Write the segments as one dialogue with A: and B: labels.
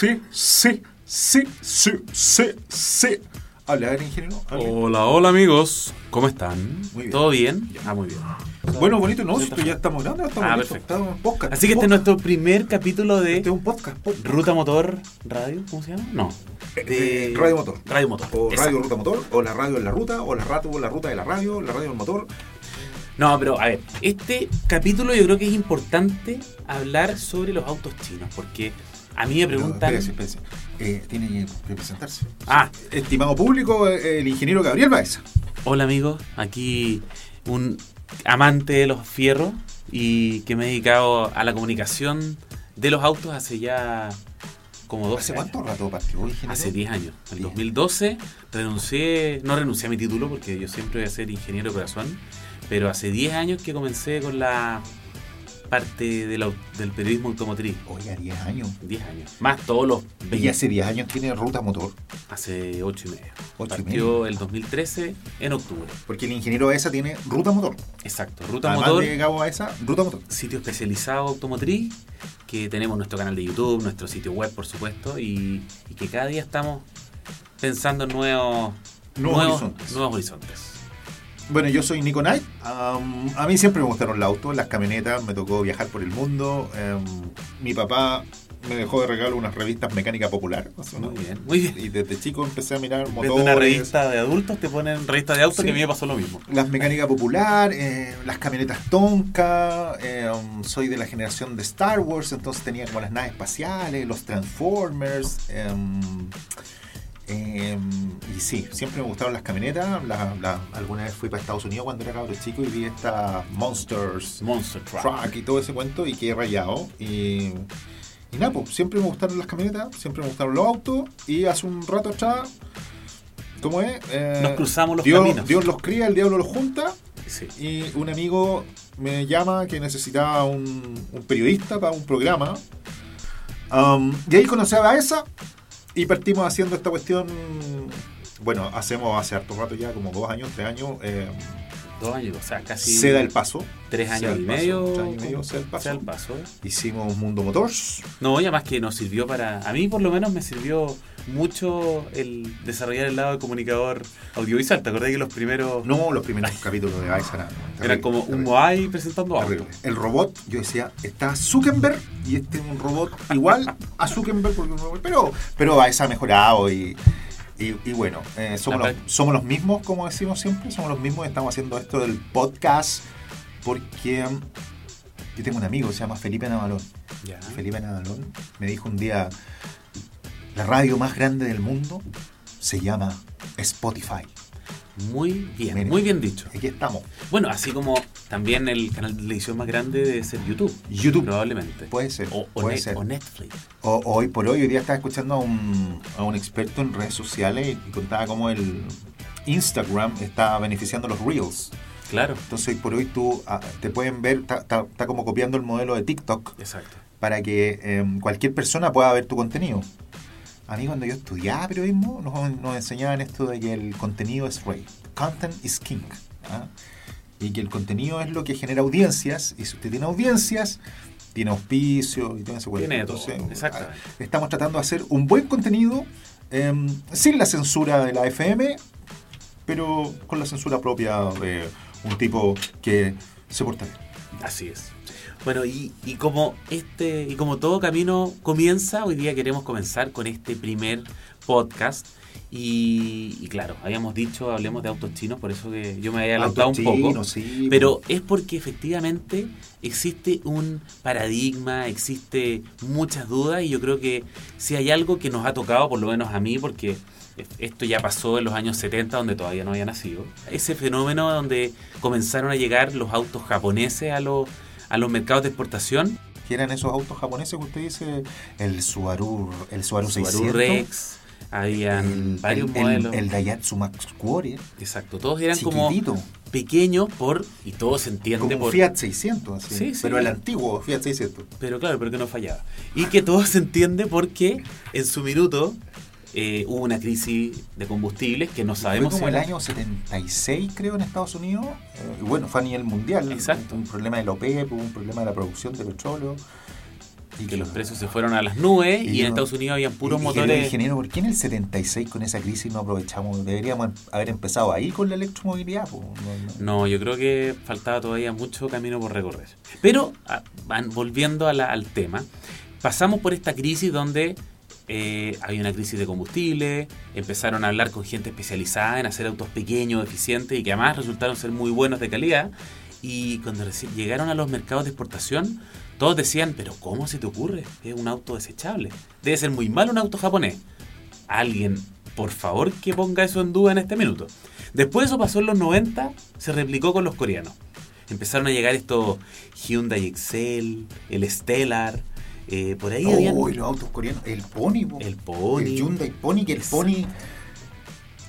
A: sí, sí, sí, sí, sí, sí. Habla, el ingeniero. Hable.
B: Hola, hola amigos, ¿cómo están?
A: Muy bien.
B: ¿Todo bien? Ah, muy bien.
A: Bueno, bonito, ¿no? Esto ya estamos grabando, estamos
B: Ah,
A: listos,
B: perfecto.
A: estamos en podcast.
B: Así que este es
A: Podcast.
B: nuestro primer capítulo de
A: Este es un podcast. podcast.
B: Ruta Motor Radio, ¿cómo se llama? No.
A: Eh, Radio Motor.
B: Radio Motor.
A: O
B: exacto.
A: Radio Ruta Motor, o la radio en la ruta, o la, rato, la ruta de la radio, la radio del motor.
B: No, pero a ver, este capítulo yo creo que es importante hablar sobre los autos chinos, porque a mí me preguntan...
A: Espérese, espérese. Eh, tiene que presentarse.
B: Ah,
A: Estimado público, eh, el ingeniero Gabriel Baeza.
B: hola amigos, aquí un amante de los fierros y que me he dedicado a la comunicación de los autos hace ya como 12
A: ¿Hace
B: años.
A: cuánto rato partió, ingeniero?
B: Hace 10 años. En
A: Diez.
B: 2012 renuncié, no renuncié a mi título porque yo siempre voy a ser ingeniero de corazón, pero hace 10 años que comencé con la parte del, au- del periodismo automotriz.
A: Oiga, 10 años.
B: 10 años. Más todos los 20.
A: Y hace 10 años tiene ruta motor.
B: Hace 8 y medio.
A: Ocho y
B: Partió el 2013 en octubre.
A: Porque el ingeniero Baeza tiene ruta motor.
B: Exacto. Ruta
A: Además
B: Motor,
A: de Gabo Baeza, ruta motor.
B: sitio especializado automotriz, que tenemos nuestro canal de YouTube, nuestro sitio web, por supuesto, y, y que cada día estamos pensando en nuevos,
A: Nuevos horizontes.
B: nuevos horizontes.
A: Bueno, yo soy Nico Knight. Am, a mí siempre me gustaron los autos, las camionetas. Me tocó viajar por el mundo. Em, mi papá me dejó de regalo unas revistas Mecánica Popular. o sea, ¿no?
B: Muy bien, muy bien.
A: Y desde chico empecé a mirar
B: Desde
A: motores.
B: una revista de adultos te ponen revista de autos
A: Sí.
B: que a mí me pasó lo mismo.
A: Las mecánica popular, eh, las camionetas Tonka, eh, um, soy de la generación de Star Wars, entonces tenía como las naves espaciales, los Transformers. em, em, y sí, siempre me gustaron las camionetas. La- la- alguna vez fui para Estados Unidos cuando era cabro chico y vi estas Monsters
B: Monster Truck.
A: Truck y todo ese cuento y quedé rayado. Y, y nada, pues siempre me gustaron las camionetas, siempre me gustaron los autos y hace un rato atrás, ¿cómo es? Eh,
B: Nos cruzamos los
A: Dios,
B: caminos.
A: Dios los cría, el diablo los junta
B: Sí.
A: y un amigo me llama que necesitaba un, un periodista para un programa. Um, y ahí conocí a Baeza y partimos haciendo esta cuestión. Bueno, hacemos hace harto rato ya, como dos años, tres años. eh,
B: Dos años, o sea, casi
A: se da el paso.
B: tres años y
A: paso,
B: medio.
A: tres años y medio, se da el paso.
B: se da el paso.
A: Hicimos Mundo Motors.
B: No, y además que nos sirvió para. A mí, por lo menos, me sirvió mucho el desarrollar el lado de comunicador audiovisual. ¿Te acordás que los primeros
A: No, los primeros capítulos de Baeza eran,
B: eran
A: terrible,
B: como un Moai presentando
A: terrible. El robot, yo decía, está Zuckerberg y este es un robot igual a Zuckerberg, porque un robot, pero, pero ha mejorado y, y, y bueno, eh, somos, los, somos los mismos, como decimos siempre, somos los mismos, estamos haciendo esto del podcast porque mm, yo tengo un amigo que se llama Felipe Navalón. Felipe Nadalón me dijo un día, la radio más grande del mundo se llama Spotify.
B: Muy bien, muy bien dicho.
A: Aquí estamos.
B: Bueno, así como también el canal de televisión más grande debe ser YouTube.
A: YouTube.
B: Probablemente.
A: Puede ser,
B: O, o
A: puede
B: Net-
A: ser.
B: o Netflix.
A: O- hoy por hoy, hoy día estaba escuchando a un, a un experto en redes sociales y contaba cómo el Instagram está beneficiando los Reels.
B: Claro.
A: Entonces hoy por hoy tú ah, te pueden ver, está, está- está como copiando el modelo de TikTok
B: Exacto.
A: para que em, cualquier persona pueda ver tu contenido. A mí cuando yo estudiaba periodismo nos, nos enseñaban esto de que el contenido es rey. Content is king. ¿ah? Y que el contenido es lo que genera audiencias. Y si usted tiene audiencias, tiene auspicio y tiene ese cuento.
B: Tiene todo,
A: ah, estamos tratando de hacer un buen contenido em, sin la censura de la FM, pero con la censura propia de un tipo que se porta bien.
B: Así es. Bueno, y, y como este, y como todo camino comienza, hoy día queremos comenzar con este primer podcast. Y, y claro, habíamos dicho, hablemos de autos chinos, por eso que yo me había adelantado un poco.
A: sí,
B: Pero es porque efectivamente existe un paradigma, existe muchas dudas y yo creo que si hay algo que nos ha tocado, por lo menos a mí, porque esto ya pasó en los años 70 donde todavía no había nacido, ese fenómeno donde comenzaron a llegar los autos japoneses a los, a los mercados de exportación,
A: que eran esos autos japoneses que usted dice, el Subaru, el Subaru,
B: Subaru
A: 600,
B: Rex, habían
A: el,
B: varios
A: el- el-
B: modelos.
A: el Daihatsu Max Warrior,
B: Exacto, todos eran como pequeños por, y todo se entiende
A: como
B: por...
A: Fiat 600, así,
B: Sí, sí.
A: pero el antiguo Fiat 600.
B: Pero claro, pero que no fallaba. Y que todo se entiende porque en su minuto eh, hubo una crisis de combustibles que no sabemos
A: Fue como
B: si
A: el año 76, creo, en Estados Unidos. eh, bueno, fue a nivel mundial.
B: Exacto.
A: Un problema de la OPEP, hubo un problema de la producción de petróleo. Y
B: que los precios se fueron a las nubes y,
A: Y
B: en Estados Unidos habían puros
A: Y-
B: motores.
A: ingeniero, ¿por qué en el 76 con esa crisis no aprovechamos? Deberíamos em- haber empezado ahí con la electromovilidad. No, no.
B: No, yo creo que faltaba todavía mucho camino por recorrer. Pero, ah, volviendo a la- al tema, pasamos por esta crisis donde eh, había una crisis de combustible, empezaron a hablar con gente especializada en hacer autos pequeños, eficientes y que además resultaron ser muy buenos de calidad. Y cuando llegaron a los mercados de exportación, todos decían, pero ¿cómo se te ocurre? Es un auto desechable. Debe ser muy malo un auto japonés. Alguien, por favor, que ponga eso en duda en este minuto. Después eso pasó en los 90, se replicó con los coreanos. Empezaron a llegar estos Hyundai Excel, el Stellar, eh, por ahí habían...
A: Oh, y los autos coreanos. El Pony. po.
B: El Pony.
A: El Hyundai Pony, que el Pony.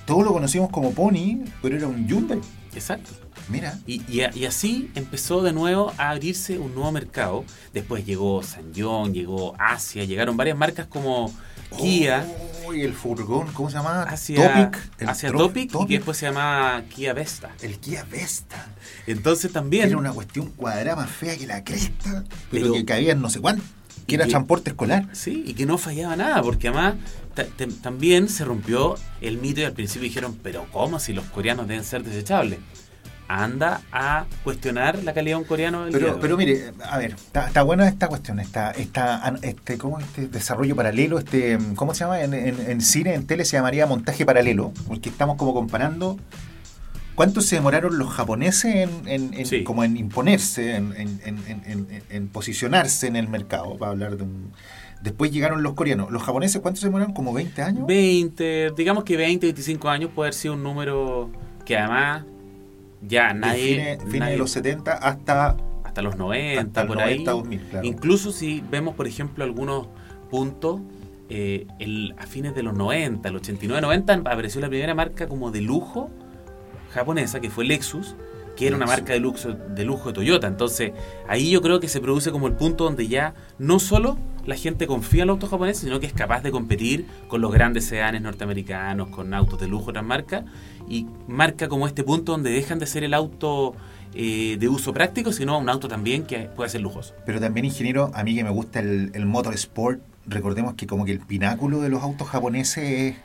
A: Todos lo conocimos como Pony, pero era un Hyundai.
B: Exacto.
A: Mira.
B: Y, y a- y así empezó de nuevo a abrirse un nuevo mercado. Después llegó Sanyong, llegó Asia, llegaron varias marcas como Kia,
A: Oh, y el furgón, ¿cómo se llama?
B: Asia
A: Topic. Tro-
B: Topic, y que después se llama Kia Vesta.
A: El Kia Vesta.
B: Entonces también...
A: Era una cuestión cuadrada más fea que la cresta, pero,
B: Pero-
A: que cabían no sé cuánto. Que era transporte escolar.
B: Sí, y que no fallaba nada, porque además también se rompió el mito y al principio dijeron, pero ¿cómo si los coreanos deben ser desechables? Anda a cuestionar la calidad de un coreano. del día de
A: Pero, pero mire, a ver, está, está buena esta cuestión, está, está, este, ¿cómo este desarrollo paralelo, este, ¿cómo se llama? En, en- en cine, en tele se llamaría montaje paralelo, porque estamos como comparando cuánto se demoraron los japoneses en, en- en-
B: Sí.
A: como en imponerse, en, en- posicionarse en el mercado, para hablar de un... Después llegaron los coreanos. ¿Los japoneses cuánto se demoraron? ¿Como 20 años?
B: 20, digamos que 20, 25 años puede haber sido un número que además ya nadie...
A: fines, fines de los 70 hasta,
B: hasta los 90,
A: hasta
B: por
A: 90,
B: ahí.
A: 2000, claro.
B: Incluso si vemos, por ejemplo, algunos puntos, eh, el- a fines de los 90, el 89, 90, apareció la primera marca como de lujo japonesa, que fue Lexus, que era una marca de lujo, de lujo de Toyota. Entonces, ahí yo creo que se produce como el punto donde ya no solo la gente confía en los autos japoneses, sino que es capaz de competir con los grandes sedanes norteamericanos, con autos de lujo de otras marcas, y marca como este punto donde dejan de ser el auto eh, de uso práctico, sino un auto también que puede ser lujoso.
A: Pero también, ingeniero, a mí que me gusta el, el motorsport, recordemos que como que el pináculo de los autos japoneses es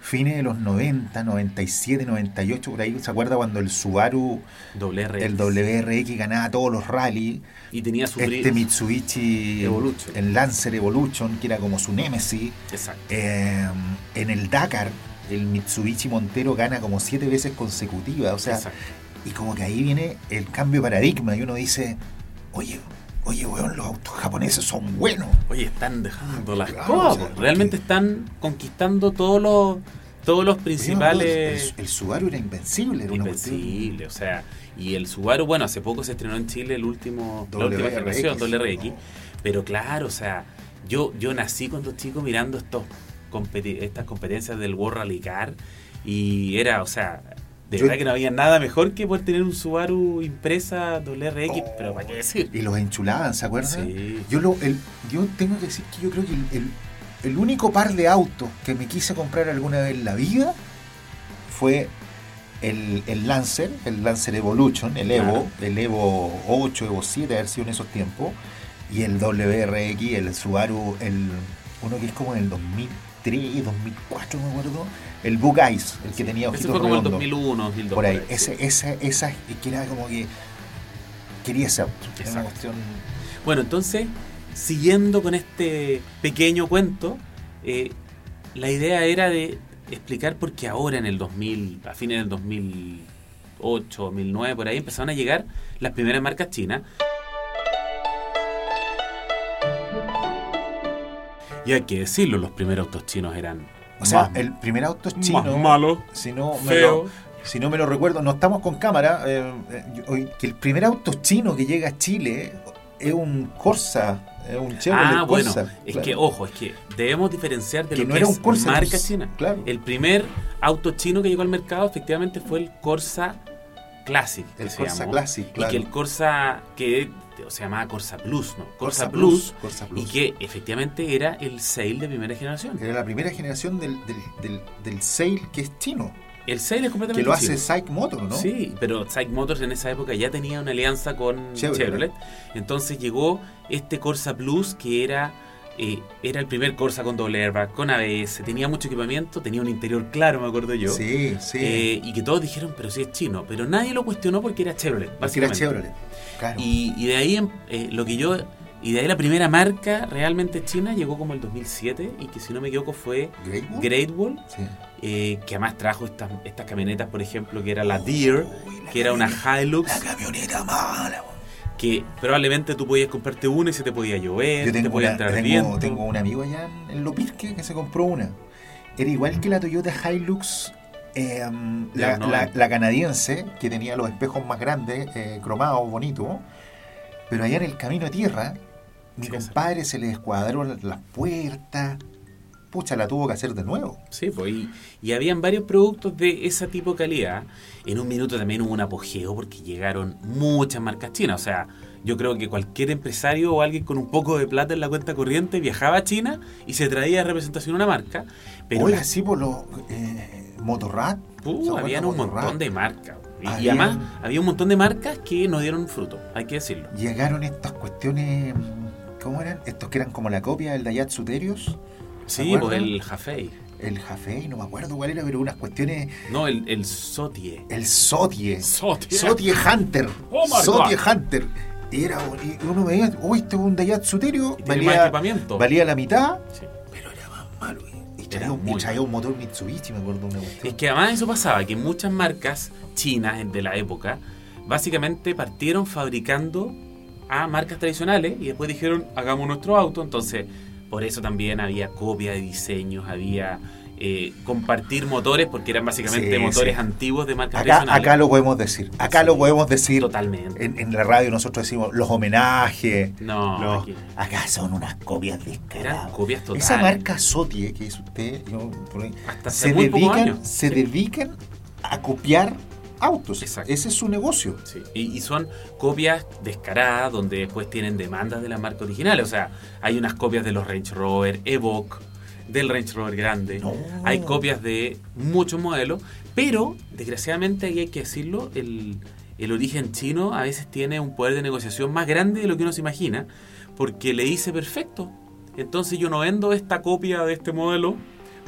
A: fines de los 90, 97, 98, por ahí, ¿se acuerda cuando el Subaru,
B: WRX.
A: el WRX ganaba todos los rallies?
B: Y tenía su
A: Este Mitsubishi,
B: Evolution.
A: el Lancer Evolution, que era como su némesis.
B: Exacto.
A: Eh, en el Dakar, el Mitsubishi Montero gana como siete veces consecutivas, o sea,
B: Exacto.
A: y como que ahí viene el cambio de paradigma y uno dice, oye, oye, weón, los autos japoneses son buenos.
B: Oye, están dejando las
A: Claro,
B: cosas.
A: o sea,
B: Realmente están conquistando todos los todos los
A: Oye,
B: principales
A: El, el Subaru era invencible, era
B: invencibles, o sea, y el Subaru, bueno, hace poco se estrenó en Chile el último la última
A: WRX.
B: generación WRX, pero claro, o sea, yo yo nací cuando chico mirando estos competi- estas competencias del World Rally Car y era, o sea, de
A: Yo-
B: verdad que no había nada mejor que poder tener un Subaru impresa WRX,
A: Oh.
B: pero para qué decir.
A: Y los enchulaban, ¿se acuerdan?
B: Sí.
A: Yo, lo, el, yo tengo que decir que yo creo que el, el- el único par de autos que me quise comprar alguna vez en la vida fue el, el Lancer, el Lancer Evolution, el Evo, el Evo 8, Evo 7, haber sido en esos tiempos, y el WRX, el Subaru, el uno que es como en el 2003, 2004, me acuerdo, el Bug Eyes, el que tenía
B: Ese
A: ojitos
B: fue como el
A: redondos.
B: 2001, 2002.
A: por ahí,
B: sí.
A: ese, esa, esa, que era como que quería ese auto. Era una cuestión...
B: Bueno, entonces, siguiendo con este pequeño cuento, eh, la idea era de explicar por qué ahora en el 2000, a fines del 2008, 2009, por ahí empezaron a llegar las primeras marcas chinas. Y hay que decirlo, los primeros autos chinos eran...
A: O sea,
B: más-
A: el primer auto chino...
B: más malo,
A: si no me
B: feo.
A: lo, si no me lo recuerdo, no estamos con cámara, eh, eh, que el primer auto chino que llega a Chile es un Corsa, es un Chevrolet
B: Ah, bueno,
A: Corsa.
B: es
A: claro.
B: que, ojo, es que debemos diferenciar de
A: Que
B: lo
A: no
B: que
A: era un Corsa,
B: marca china.
A: claro.
B: El primer auto chino que llegó al mercado efectivamente fue el Corsa Classic. que
A: El
B: se
A: Corsa
B: llamó,
A: Classic, claro.
B: Y que el Corsa, que se llamaba Corsa Plus, ¿no? Corsa,
A: Corsa
B: Plus,
A: Corsa
B: Y
A: Plus.
B: que efectivamente era el Sail de primera generación.
A: Era la primera generación del, del, del, del Sail que es chino.
B: El Sail es completamente
A: Que lo hace
B: chino.
A: Psych Motor, ¿no?
B: Sí, pero Psych Motors en esa época ya tenía una alianza con
A: Chevrolet.
B: Chevrolet. Entonces llegó este Corsa Plus que era, eh, era el primer Corsa con doble airbag, con ABS, tenía mucho equipamiento, tenía un interior claro, me acuerdo yo.
A: Sí, sí.
B: Eh, y que todos dijeron, pero sí es chino. Pero nadie lo cuestionó porque era Chevrolet.
A: Porque era
B: básicamente.
A: Chevrolet. Claro.
B: Y, y de ahí em- eh, lo que yo. Y de ahí la primera marca realmente china llegó como el 2007 y que si no me equivoco fue
A: Great Wall.
B: Great Wall,
A: Sí.
B: eh, que además trajo estas, estas camionetas, por ejemplo, que era la Deer,
A: la
B: que era una Hilux,
A: La camioneta mala.
B: Que probablemente tú podías comprarte una y se te podía llover,
A: Yo
B: te
A: tengo,
B: podía
A: una-
B: entrar
A: tengo,
B: viento.
A: tengo un amigo allá en, Lopirque que se compró una. Era igual que la Toyota Hilux, eh,
B: De
A: la,
B: los
A: la-
B: 90.
A: la canadiense, que tenía los espejos más grandes, eh, cromados, bonitos. Pero allá en el camino a tierra, mi compadre se le descuadraron las puertas. Pucha, la tuvo que hacer de nuevo.
B: Sí, pues, y, y habían varios productos de ese tipo de calidad. En un minuto también hubo un apogeo porque llegaron muchas marcas chinas. O sea, yo creo que cualquier empresario o alguien con un poco de plata en la cuenta corriente viajaba a China y se traía de representación una marca. Pero las-
A: sí, por los eh, Motorrad.
B: uh,
A: ¿se acuerdan
B: habían un
A: Motorrad?
B: montón de marcas. Y, además había un montón de marcas que no dieron fruto, hay que decirlo.
A: Llegaron estas cuestiones, ¿cómo eran? Estos que eran como la copia del Daihatsu Terios. ¿Se
B: Sí, pues el Jafei.
A: El Jafei, no me acuerdo cuál era, pero unas cuestiones.
B: No, el, el Sotie.
A: El Sotie.
B: Sotie.
A: Sotie Hunter.
B: Oh my
A: Sotie
B: God.
A: Hunter. Era, uno veía, uy, este es un Daihatsu Terio, valía, valía la mitad,
B: Sí.
A: pero era más malo. Y, traía, un, y traía un motor Mitsubishi, me acuerdo una
B: Es
A: cuestión.
B: que además eso pasaba, que muchas marcas chinas de la época básicamente partieron fabricando a marcas tradicionales y después dijeron hagamos nuestro auto, entonces por eso también había copia de diseños, había eh, compartir motores porque eran básicamente
A: Sí,
B: motores
A: sí.
B: antiguos de marcas
A: Acá, acá lo podemos decir. Acá lo podemos decir.
B: Totalmente.
A: En, en la radio nosotros decimos los homenajes.
B: No,
A: los-
B: aquí-
A: acá son unas copias
B: eran
A: descaradas.
B: copias totales.
A: Esa marca Sotie que es usted, yo, por ahí,
B: Hasta
A: se dedican, se dedican a copiar autos.
B: Exacto.
A: Ese es su negocio.
B: Sí, Y, y son copias descaradas donde después tienen demandas de la marca original. O sea, hay unas copias de los Range Rover, Evoque, del Range Rover grande.
A: No.
B: Hay copias de muchos modelos. Pero, desgraciadamente, ahí hay que decirlo, el, el origen chino a veces tiene un poder de negociación más grande de lo que uno se imagina. Porque le dice, perfecto, entonces yo no vendo esta copia de este modelo,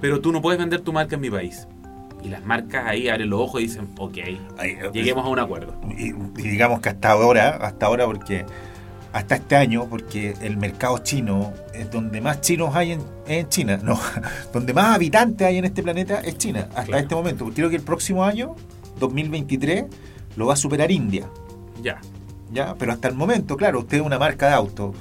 B: pero tú no puedes vender tu marca en mi país. Y las marcas ahí abren los ojos y dicen, ok,
A: Ay, eh,
B: lleguemos a un acuerdo.
A: Y, y digamos que hasta ahora, hasta ahora porque hasta este año, porque el mercado chino es donde más chinos hay en, en China, no, donde más habitantes hay en este planeta es China, hasta
B: Claro.
A: este momento. Creo que el próximo año, 2023, lo va a superar India.
B: Ya.
A: ¿ya? Pero hasta el momento, claro, usted es una marca de auto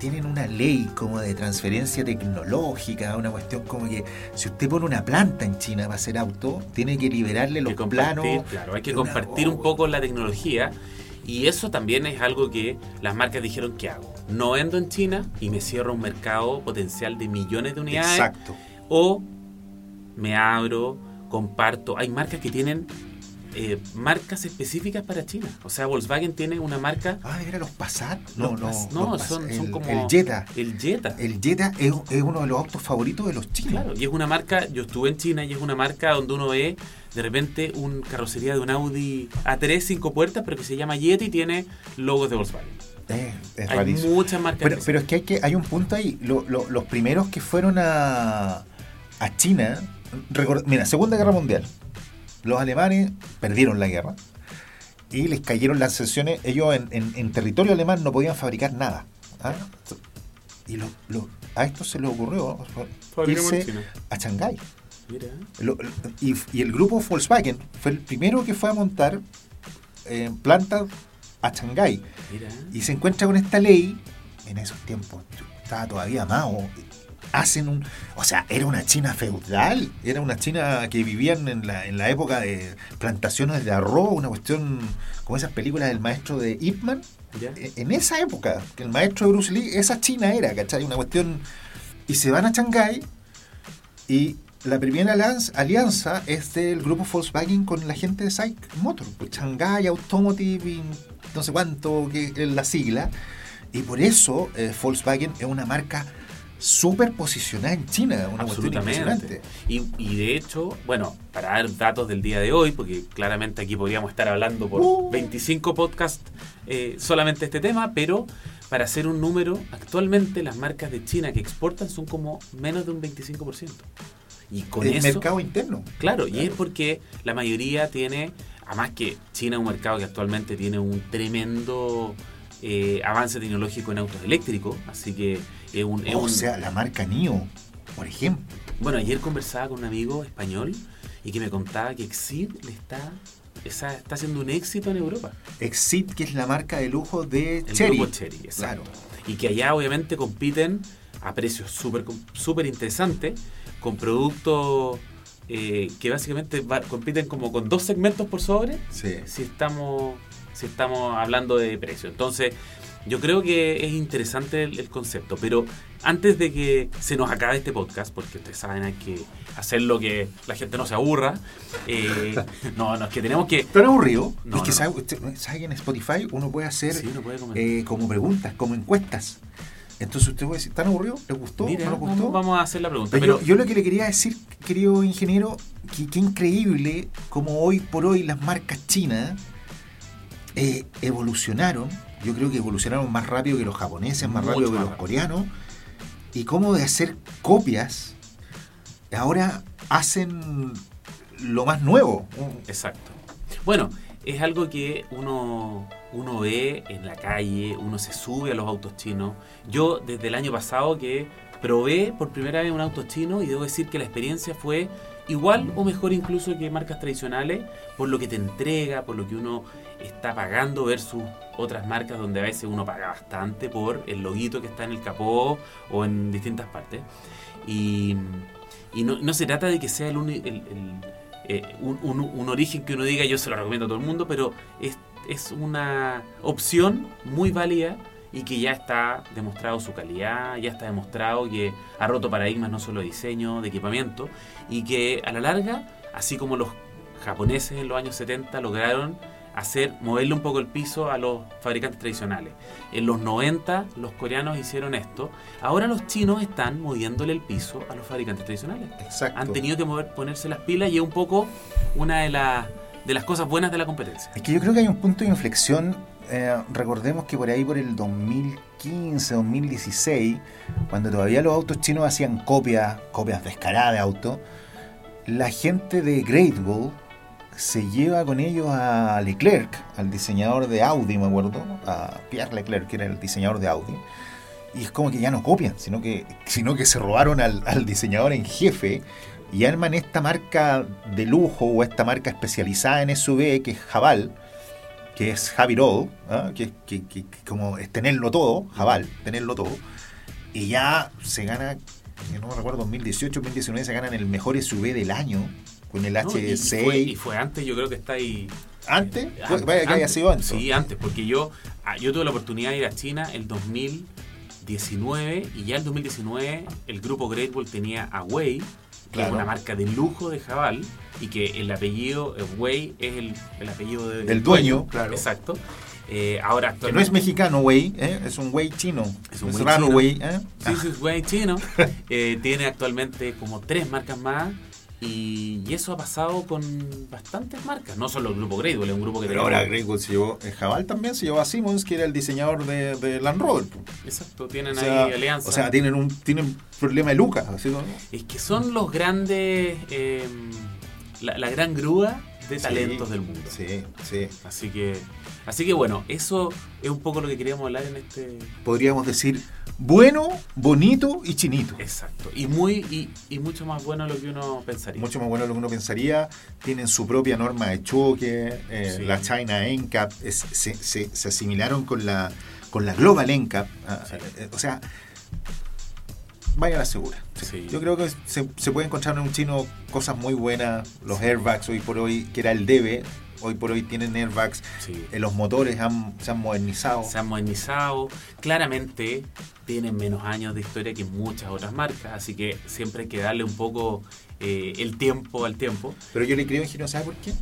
A: tienen una ley como de transferencia tecnológica, una cuestión como que si usted pone una planta en China para hacer auto, tiene que liberarle los
B: que
A: planos.
B: claro, hay que
A: una-
B: compartir un poco la tecnología y eso también es algo que las marcas dijeron que hago. No vendo en China y me cierro un mercado potencial de millones de unidades
A: Exacto.
B: o me abro, comparto. Hay marcas que tienen eh, marcas específicas para China. O sea, Volkswagen tiene una marca.
A: Ah, ¿era los Passat? No,
B: Los
A: no,
B: no,
A: los Pas-
B: son, como.
A: El Jetta.
B: El Jetta.
A: El Jetta es, es uno de los autos favoritos de los chinos.
B: Claro, y es una marca, yo estuve en China y es una marca donde uno ve de repente un carrocería de un Audi A3 cinco puertas, pero que se llama Jetta y tiene logos de Volkswagen.
A: Eh, es
B: Hay
A: rarísimo.
B: muchas marcas.
A: Pero, es que hay, que hay un punto ahí. Lo- lo- los primeros que fueron a, a China. record- mira, Segunda Guerra Mundial. Los alemanes perdieron la guerra. Y les cayeron las sanciones. Ellos en, en- en territorio alemán no podían fabricar nada. ¿ah? Y lo- lo- a esto se les ocurrió irse a Shanghái. Y, y el grupo Volkswagen fue el primero que fue a montar eh, plantas a Shanghái. Y se encuentra con esta ley, en esos tiempos estaba todavía Mao, hacen un... O sea, era una China feudal, era una China que vivían en la, en la época de plantaciones de arroz, una cuestión como esas películas del maestro de Ip Man.
B: Ya.
A: E- En esa época, que el maestro de Bruce Lee, esa China era, ¿cachai? Una cuestión... Y se van a Shanghái y la primera alianza, es del grupo Volkswagen con la gente de Psych Motor, pues Shanghai Automotive, y no sé cuánto que es la sigla. Y por eso eh, Volkswagen es una marca súper posicionada en China, una cuestión
B: Absolutamente. Y, y de hecho, bueno, para dar datos del día de hoy, porque claramente aquí podríamos estar hablando por
A: Uh.
B: 25 podcasts eh, solamente este tema, pero para hacer un número, actualmente las marcas de China que exportan son como menos de un 25%. Y con
A: el
B: eso...
A: mercado interno.
B: Claro, y es porque la mayoría tiene, además que China es un mercado que actualmente tiene un tremendo eh, avance tecnológico en autos eléctricos, así que es un... es
A: o
B: un-
A: sea, la marca NIO, por ejemplo.
B: bueno, ayer conversaba con un amigo español y que me contaba que Exid le está, esa- está haciendo un éxito en Europa.
A: Exit, que es la marca de lujo de
B: El
A: Cherry.
B: grupo Cherry, exacto.
A: Claro.
B: Y que allá obviamente compiten a precios súper súper interesantes con productos eh, que básicamente va- compiten como con dos segmentos por sobre
A: Sí.
B: si estamos si estamos hablando de precio. Entonces, yo creo que es interesante el, el concepto, pero antes de que se nos acabe este podcast, porque ustedes saben hay que hacer lo que la gente no se aburra, eh, no, no, es que tenemos que...
A: ¿Tan aburrido?
B: No,
A: es que
B: no.
A: sabe, usted- sabe que en Spotify uno puede hacer
B: Sí, uno puede comentar.
A: eh, como preguntas, como encuestas. Entonces usted puede decir, ¿tan aburrido? ¿Le gustó?
B: Mira,
A: ¿No le gustó?
B: vamos, vamos a hacer la pregunta.
A: Pero
B: Pero,
A: yo, yo lo que le quería decir, querido ingeniero, que qué increíble como hoy por hoy las marcas chinas eh, evolucionaron. Yo creo que evolucionaron más rápido que los japoneses, más
B: Mucho
A: rápido que los coreanos. Y cómo de hacer copias, ahora hacen lo más nuevo.
B: Exacto. Bueno, es algo que uno, uno ve en la calle, uno se sube a los autos chinos. Yo desde el año pasado que probé por primera vez un auto chino y debo decir que la experiencia fue igual o mejor incluso que marcas tradicionales por lo que te entrega, por lo que uno está pagando versus otras marcas donde a veces uno paga bastante por el loguito que está en el capó o en distintas partes. Y, no, se trata de que sea el, el- el- eh, un origen que uno diga yo se lo recomiendo a todo el mundo, pero es, es una opción muy válida y que ya está demostrado su calidad, ya está demostrado que ha roto paradigmas no solo de diseño, de equipamiento, y que a la larga, así como los japoneses en los años 70 lograron hacer, moverle un poco el piso a los fabricantes tradicionales. En los 90 los coreanos hicieron esto, ahora los chinos están moviéndole el piso a los fabricantes tradicionales
A: Exacto.
B: han tenido que mover, ponerse las pilas y es un poco una de, las de las cosas buenas de la competencia.
A: Es que yo creo que hay un punto de inflexión. eh, recordemos que por ahí, por el 2015, 2016, cuando todavía los autos chinos hacían copias, copias descaradas de autos, la gente de Great Wall se lleva con ellos a Leclerc, al diseñador de Audi, me acuerdo, a Pierre Leclerc, que era el diseñador de Audi. Y es como que ya no copian, sino que, sino que se robaron al, diseñador en jefe y arman esta marca de lujo o esta marca especializada en SUV que es Jabal, que es It All, ¿ah? que, que- que- como es tenerlo todo, Jabal, tenerlo todo, y ya se gana, no me recuerdo, 2018, 2019 se ganan el mejor SUV del año con el
B: ¿no? Y- y,
A: H6.
B: fue, y fue antes, yo creo que está ahí.
A: ¿Antes?
B: eh,
A: Fue- vaya que haya sido antes.
B: Sí, antes, porque yo, ah, yo tuve la oportunidad de ir a China el 2019 y ya el 2019 el grupo Great Wall tenía a Wei, que es una marca de lujo de Jabal y que el apellido eh, Wei es el, el apellido de-
A: Del dueño, claro.
B: Exacto. Eh, ahora
A: Que no es mexicano, güey, ¿eh? es un güey chino.
B: Es
A: Es,
B: un güey
A: raro,
B: chino.
A: güey. ¿eh?
B: Sí, sí, es güey chino. Eh, tiene actualmente como tres marcas más. Y, y eso ha pasado con bastantes marcas. No solo el grupo Great Wall, es un grupo que
A: Pero ahora Great Wall se llevó, eh, Jabal también se llevó a Simmons, que era el diseñador de, de Land Rover.
B: Exacto, tienen
A: O sea,
B: ahí alianza.
A: o sea, tienen un tienen problema de Lucas. ¿no?
B: es que son los grandes. eh, la, la gran grúa de
A: Sí,
B: talentos del mundo.
A: Sí, sí.
B: Así que. Así que bueno, eso es un poco lo que queríamos hablar en este.
A: Podríamos decir bueno, bonito y chinito.
B: Exacto. Y muy, y, y mucho más bueno de lo que uno pensaría.
A: Mucho más bueno de lo que uno pensaría. Tienen su propia norma de choque. eh,
B: Sí.
A: La China NCAP es- se, se- se asimilaron con la, con la Global NCAP. ah,
B: Sí.
A: eh, o sea, vaya a la segura.
B: Sí.
A: Yo creo que se, se puede encontrar en un chino cosas muy buenas. Los airbags hoy por hoy, que era el debe, hoy por hoy tienen airbags.
B: Sí.
A: Eh, los motores han- se han modernizado.
B: se han modernizado. Claramente tienen menos años de historia que muchas otras marcas, así que siempre hay que darle un poco eh, el tiempo al tiempo.
A: Pero yo le creo, ingeniero, ¿sabe por qué?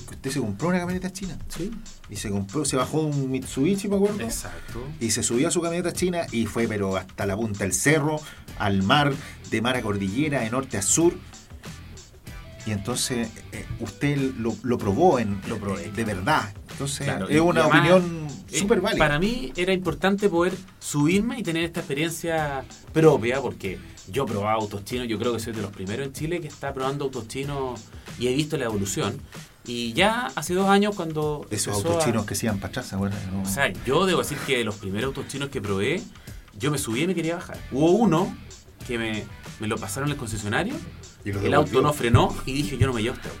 A: Porque usted se compró una camioneta china.
B: Sí.
A: Y se compró, se bajó un Mitsubishi, me acuerdo.
B: Exacto.
A: Y se subió a su camioneta china y fue, pero hasta la punta del cerro, al mar, de mar a cordillera, de norte a sur. Y entonces eh, usted lo, lo probó en
B: Lo probé.
A: de verdad. Entonces
B: Claro,
A: es una
B: además,
A: opinión
B: Eh,
A: súper válida.
B: Para mí era importante poder subirme y tener esta experiencia propia, porque yo he probado autos chinos, yo creo que soy de los primeros en Chile que está probando autos chinos y he visto la evolución. Y ya hace dos años cuando...
A: Esos autos
B: a-
A: chinos que se iban para atrás, ¿se acuerdan? No.
B: O sea, yo debo decir que de los primeros autos chinos que probé, yo me subí y me quería bajar. Hubo uno que me, me lo pasaron al concesionario,
A: Y
B: el auto no frenó y dije yo no me llevo este auto.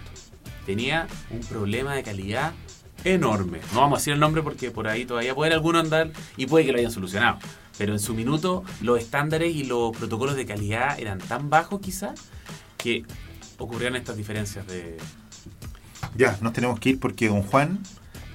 B: Tenía un problema de calidad enorme. No vamos a decir el nombre porque por ahí todavía puede alguno andar y puede que lo hayan solucionado. Pero en su minuto los estándares y los protocolos de calidad eran tan bajos quizás que ocurrían estas diferencias de
A: Ya, nos tenemos que ir porque don Juan,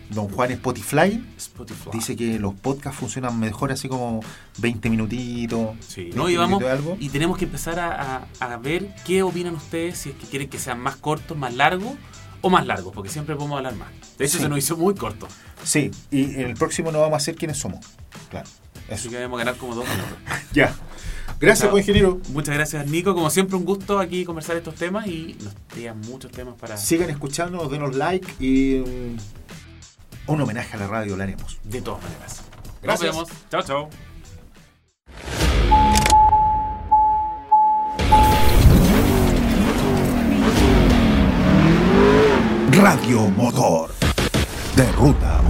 A: don Juan Spotify,
B: Spotify.
A: dice que los podcasts funcionan mejor así como 20 minutitos.
B: Sí,
A: 20
B: no, y vamos,
A: algo.
B: y tenemos que empezar a, a- a ver qué opinan ustedes, si es que quieren que sean más cortos, más largos o más largos, porque siempre podemos hablar más. De hecho,
A: Sí.
B: se nos hizo muy corto,
A: Sí, y en el próximo no vamos a hacer quiénes somos. Claro.
B: así
A: Eso.
B: que debemos ganar como dos minutos.
A: Ya. Gracias,
B: Chao.
A: pues, ingeniero.
B: Muchas gracias, Nico. Como siempre, un gusto aquí conversar estos temas y nos quedan muchos temas para.
A: Sigan escuchándonos, denos like y mm, un homenaje a la radio lo haremos.
B: De todas maneras.
A: Gracias.
B: Nos vemos. Chao, chao.
C: Radio Motor. De ruta.